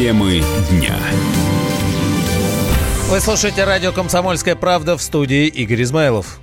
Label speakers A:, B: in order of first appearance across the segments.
A: Темы дня.
B: Вы слушаете радио «Комсомольская правда» в студии Игорь Измайлов.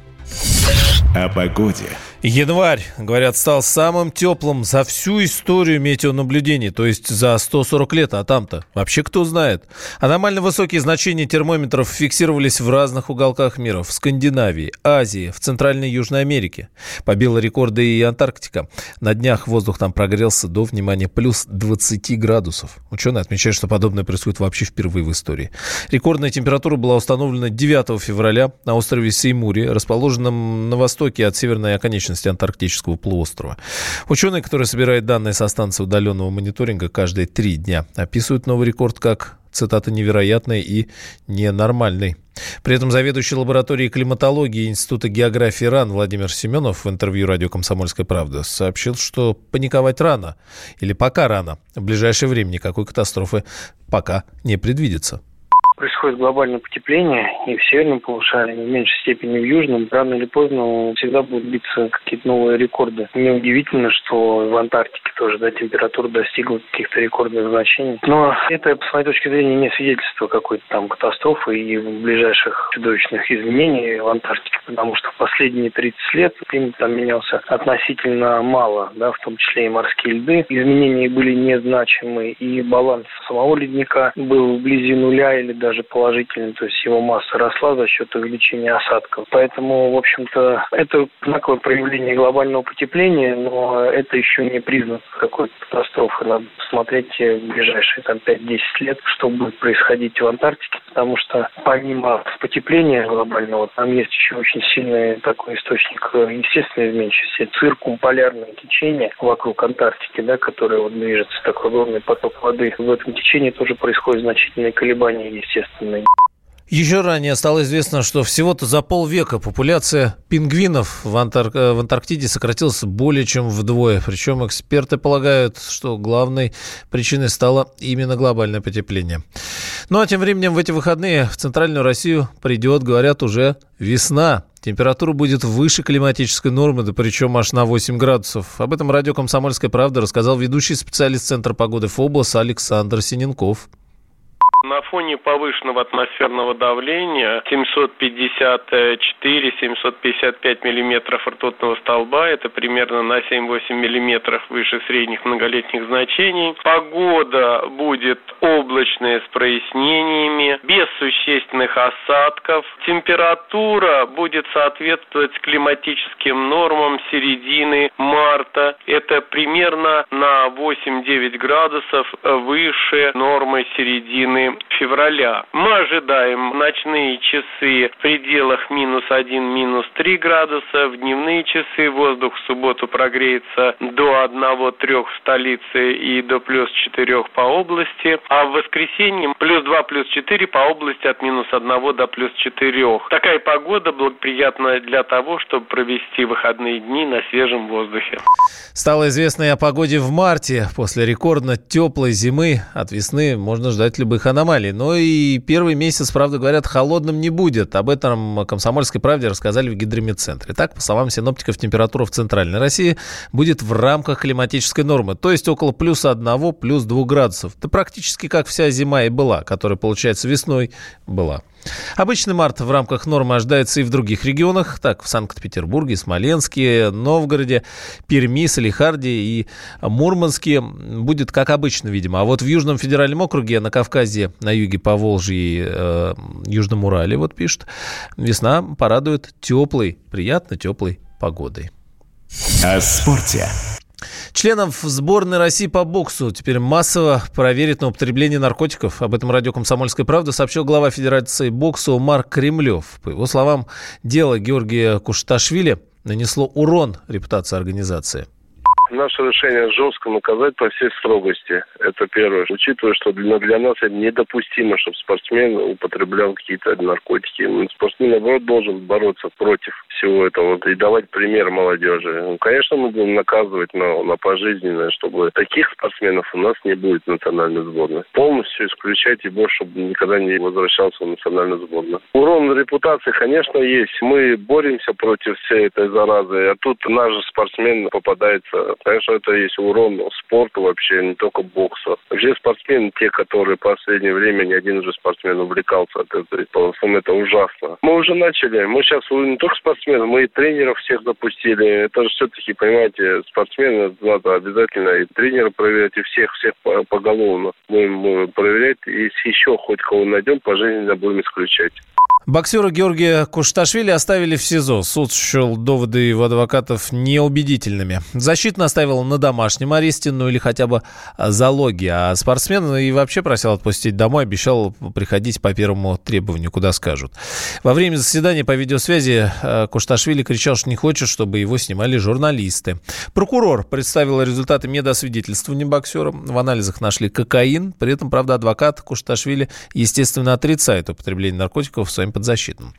A: О погоде.
B: Январь, говорят, стал самым теплым за всю историю метеонаблюдений, то есть за 140 лет, а там-то вообще кто знает. Аномально высокие значения термометров фиксировались в разных уголках мира, в Скандинавии, Азии, в Центральной Южной Америке. Побила рекорды и Антарктика. На днях воздух там прогрелся до, внимания, плюс 20 градусов. Ученые отмечают, что подобное происходит вообще впервые в истории. Рекордная температура была установлена 9 февраля на острове Сеймури, расположенном на востоке от северной оконечности оконечности антарктического полуострова. Ученые, которые собирают данные со станции удаленного мониторинга каждые три дня, описывают новый рекорд как цитата, невероятный и ненормальный. При этом заведующий лабораторией климатологии Института географии РАН Владимир Семенов в интервью радио «Комсомольская правда» сообщил, что паниковать рано или пока рано. В ближайшее время никакой катастрофы пока не предвидится
C: происходит глобальное потепление и в северном полушарии, и в меньшей степени в южном, рано или поздно всегда будут биться какие-то новые рекорды. Неудивительно, что в Антарктике тоже да, температура достигла каких-то рекордных значений. Но это, с моей точки зрения, не свидетельство какой-то там катастрофы и ближайших чудовищных изменений в Антарктике, потому что в последние 30 лет климат там менялся относительно мало, да, в том числе и морские льды. Изменения были незначимы, и баланс самого ледника был вблизи нуля или даже положительный, то есть его масса росла за счет увеличения осадков. Поэтому, в общем-то, это знаковое проявление глобального потепления, но это еще не признак какой-то катастрофы. Надо посмотреть в ближайшие там, 5-10 лет, что будет происходить в Антарктике, потому что помимо потепления глобального, там есть еще очень сильный такой источник естественной изменчивости, циркумполярное течение вокруг Антарктики, да, которое вот движется, такой огромный поток воды. В этом течении тоже происходят значительные колебания, естественно естественный.
B: Еще ранее стало известно, что всего-то за полвека популяция пингвинов в, Антар... Э, в Антарктиде сократилась более чем вдвое. Причем эксперты полагают, что главной причиной стало именно глобальное потепление. Ну а тем временем в эти выходные в Центральную Россию придет, говорят, уже весна. Температура будет выше климатической нормы, да причем аж на 8 градусов. Об этом радио «Комсомольская правда» рассказал ведущий специалист Центра погоды ФОБОС Александр Синенков.
D: На фоне повышенного атмосферного давления 754-755 миллиметров ртутного столба, это примерно на 7-8 миллиметров выше средних многолетних значений. Погода будет облачная с прояснениями, без существенных осадков. Температура будет соответствовать климатическим нормам середины марта. Это примерно на 8-9 градусов выше нормы середины февраля. Мы ожидаем ночные часы в пределах минус 1, минус 3 градуса. В дневные часы воздух в субботу прогреется до 1-3 в столице и до плюс 4 по области. А в воскресенье плюс 2, плюс 4 по области от минус 1 до плюс 4. Такая погода благоприятна для того, чтобы провести выходные дни на свежем воздухе.
B: Стало известно и о погоде в марте. После рекордно теплой зимы от весны можно ждать любых аномалий. Но и первый месяц, правда, говорят, холодным не будет. Об этом «Комсомольской правде» рассказали в гидрометцентре. Так, по словам синоптиков, температура в Центральной России будет в рамках климатической нормы, то есть около плюс 1, плюс 2 градусов. Это практически как вся зима и была, которая, получается, весной была. Обычный март в рамках нормы ожидается и в других регионах, так в Санкт-Петербурге, Смоленске, Новгороде, Перми, Салихарде и Мурманске будет как обычно, видимо. А вот в Южном федеральном округе, на Кавказе, на юге Поволжья и э, Южном Урале, вот пишет, весна порадует теплой, приятно теплой погодой.
A: О спорте.
B: Членов сборной России по боксу теперь массово проверят на употребление наркотиков. Об этом радио «Комсомольская правда» сообщил глава Федерации бокса Марк Кремлев. По его словам, дело Георгия Кушташвили нанесло урон репутации организации.
E: Наше решение жестко наказать по всей строгости. Это первое. Учитывая, что для, для нас это недопустимо, чтобы спортсмен употреблял какие-то наркотики. Спортсмен, наоборот, должен бороться против всего этого и давать пример молодежи. Ну, конечно, мы будем наказывать на, на пожизненное, чтобы таких спортсменов у нас не будет в национальной сборной. Полностью исключать его, чтобы никогда не возвращался в национальную сборную. Урон репутации, конечно, есть. Мы боремся против всей этой заразы, а тут наш спортсмен попадается Конечно, это есть урон спорту вообще, не только боксу. Вообще спортсмены, те, которые в последнее время, ни один уже спортсмен увлекался от этого, по это ужасно. Мы уже начали, мы сейчас не только спортсмены, мы и тренеров всех запустили. Это же все-таки, понимаете, спортсмены надо обязательно и тренера проверять, и всех, всех поголовно будем проверять. Если еще хоть кого найдем, пожизненно будем исключать.
B: Боксера Георгия Кушташвили оставили в СИЗО. Суд счел доводы его адвокатов неубедительными. Защита наставила на домашнем аресте, ну или хотя бы залоги. А спортсмен и вообще просил отпустить домой, обещал приходить по первому требованию, куда скажут. Во время заседания по видеосвязи э, Кушташвили кричал, что не хочет, чтобы его снимали журналисты. Прокурор представил результаты медосвидетельствования боксера. В анализах нашли кокаин. При этом, правда, адвокат Кушташвили, естественно, отрицает употребление наркотиков в своем подзащитным.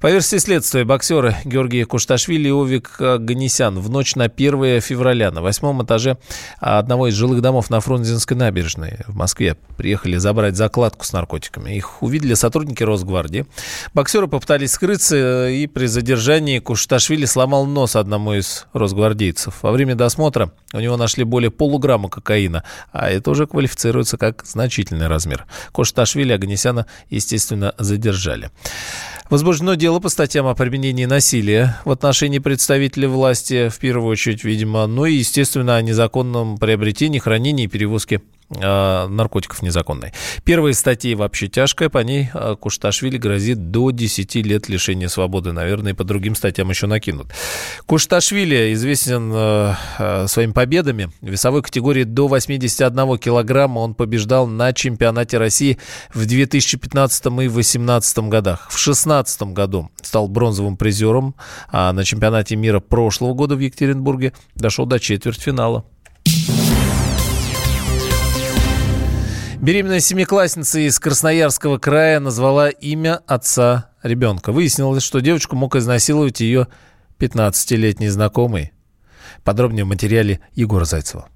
B: По версии следствия, боксеры Георгий Кушташвили и Овик Ганесян в ночь на 1 февраля на восьмом этаже одного из жилых домов на Фрунзенской набережной в Москве приехали забрать закладку с наркотиками. Их увидели сотрудники Росгвардии. Боксеры попытались скрыться, и при задержании Кушташвили сломал нос одному из росгвардейцев. Во время досмотра у него нашли более полуграмма кокаина, а это уже квалифицируется как значительный размер. Кушташвили Аганесяна, естественно, задержали. Возбуждено дело по статьям о применении насилия в отношении представителей власти, в первую очередь, видимо, ну и, естественно, о незаконном приобретении, хранении и перевозке наркотиков незаконной. Первая статья вообще тяжкая, по ней э, Кушташвили грозит до 10 лет лишения свободы. Наверное, и по другим статьям еще накинут. Кушташвили известен э, своими победами. В весовой категории до 81 килограмма он побеждал на чемпионате России в 2015 и 2018 годах. В 2016 году стал бронзовым призером, а на чемпионате мира прошлого года в Екатеринбурге дошел до четвертьфинала. Беременная семиклассница из Красноярского края назвала имя отца ребенка. Выяснилось, что девочку мог изнасиловать ее 15-летний знакомый. Подробнее в материале Егора Зайцева.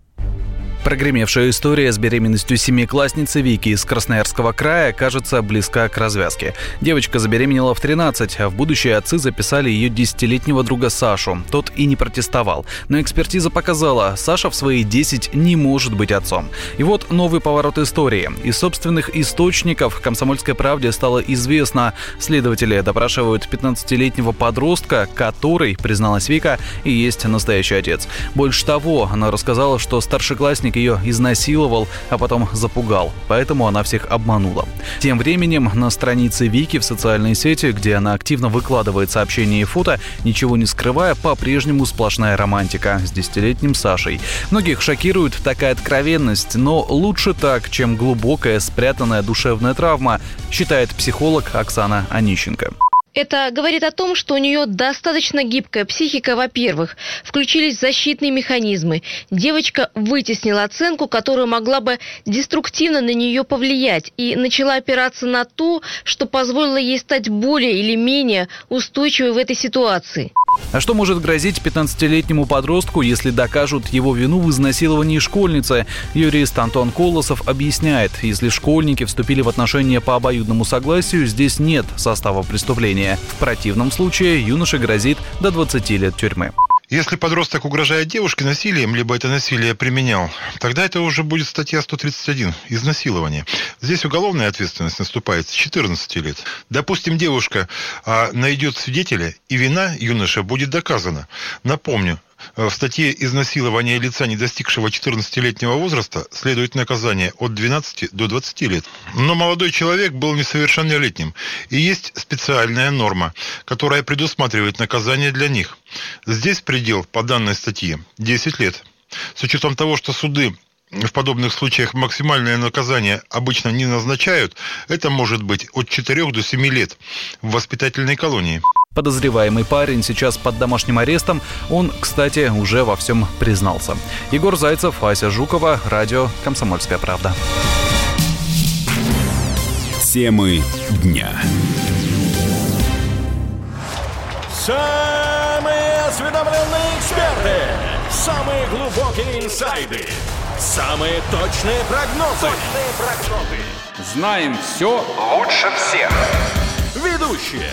F: Прогремевшая история с беременностью семиклассницы Вики из Красноярского края кажется близка к развязке. Девочка забеременела в 13, а в будущее отцы записали ее десятилетнего друга Сашу. Тот и не протестовал. Но экспертиза показала, Саша в свои 10 не может быть отцом. И вот новый поворот истории. Из собственных источников «Комсомольской правде» стало известно. Следователи допрашивают 15-летнего подростка, который, призналась Вика, и есть настоящий отец. Больше того, она рассказала, что старшеклассник ее изнасиловал, а потом запугал, поэтому она всех обманула. Тем временем на странице Вики в социальной сети, где она активно выкладывает сообщения и фото, ничего не скрывая, по-прежнему сплошная романтика с десятилетним Сашей. Многих шокирует такая откровенность, но лучше так, чем глубокая спрятанная душевная травма, считает психолог Оксана Онищенко.
G: Это говорит о том, что у нее достаточно гибкая психика, во-первых. Включились защитные механизмы. Девочка вытеснила оценку, которая могла бы деструктивно на нее повлиять, и начала опираться на то, что позволило ей стать более или менее устойчивой в этой ситуации.
F: А что может грозить 15-летнему подростку, если докажут его вину в изнасиловании школьницы? Юрист Антон Колосов объясняет, если школьники вступили в отношения по обоюдному согласию, здесь нет состава преступления. В противном случае юноше грозит до 20 лет тюрьмы.
H: Если подросток угрожает девушке насилием, либо это насилие применял, тогда это уже будет статья 131 – изнасилование. Здесь уголовная ответственность наступает с 14 лет. Допустим, девушка а, найдет свидетеля, и вина юноша будет доказана. Напомню, в статье «Изнасилование лица, не достигшего 14-летнего возраста» следует наказание от 12 до 20 лет. Но молодой человек был несовершеннолетним, и есть специальная норма, которая предусматривает наказание для них. Здесь предел по данной статье 10 лет. С учетом того, что суды в подобных случаях максимальное наказание обычно не назначают, это может быть от 4 до 7 лет в воспитательной колонии.
F: Подозреваемый парень сейчас под домашним арестом. Он, кстати, уже во всем признался. Егор Зайцев, Ася Жукова, радио «Комсомольская правда».
A: Темы дня.
I: Самые осведомленные эксперты, самые глубокие инсайды, самые точные прогнозы. Точные прогнозы.
J: Знаем все лучше всех.
I: Ведущие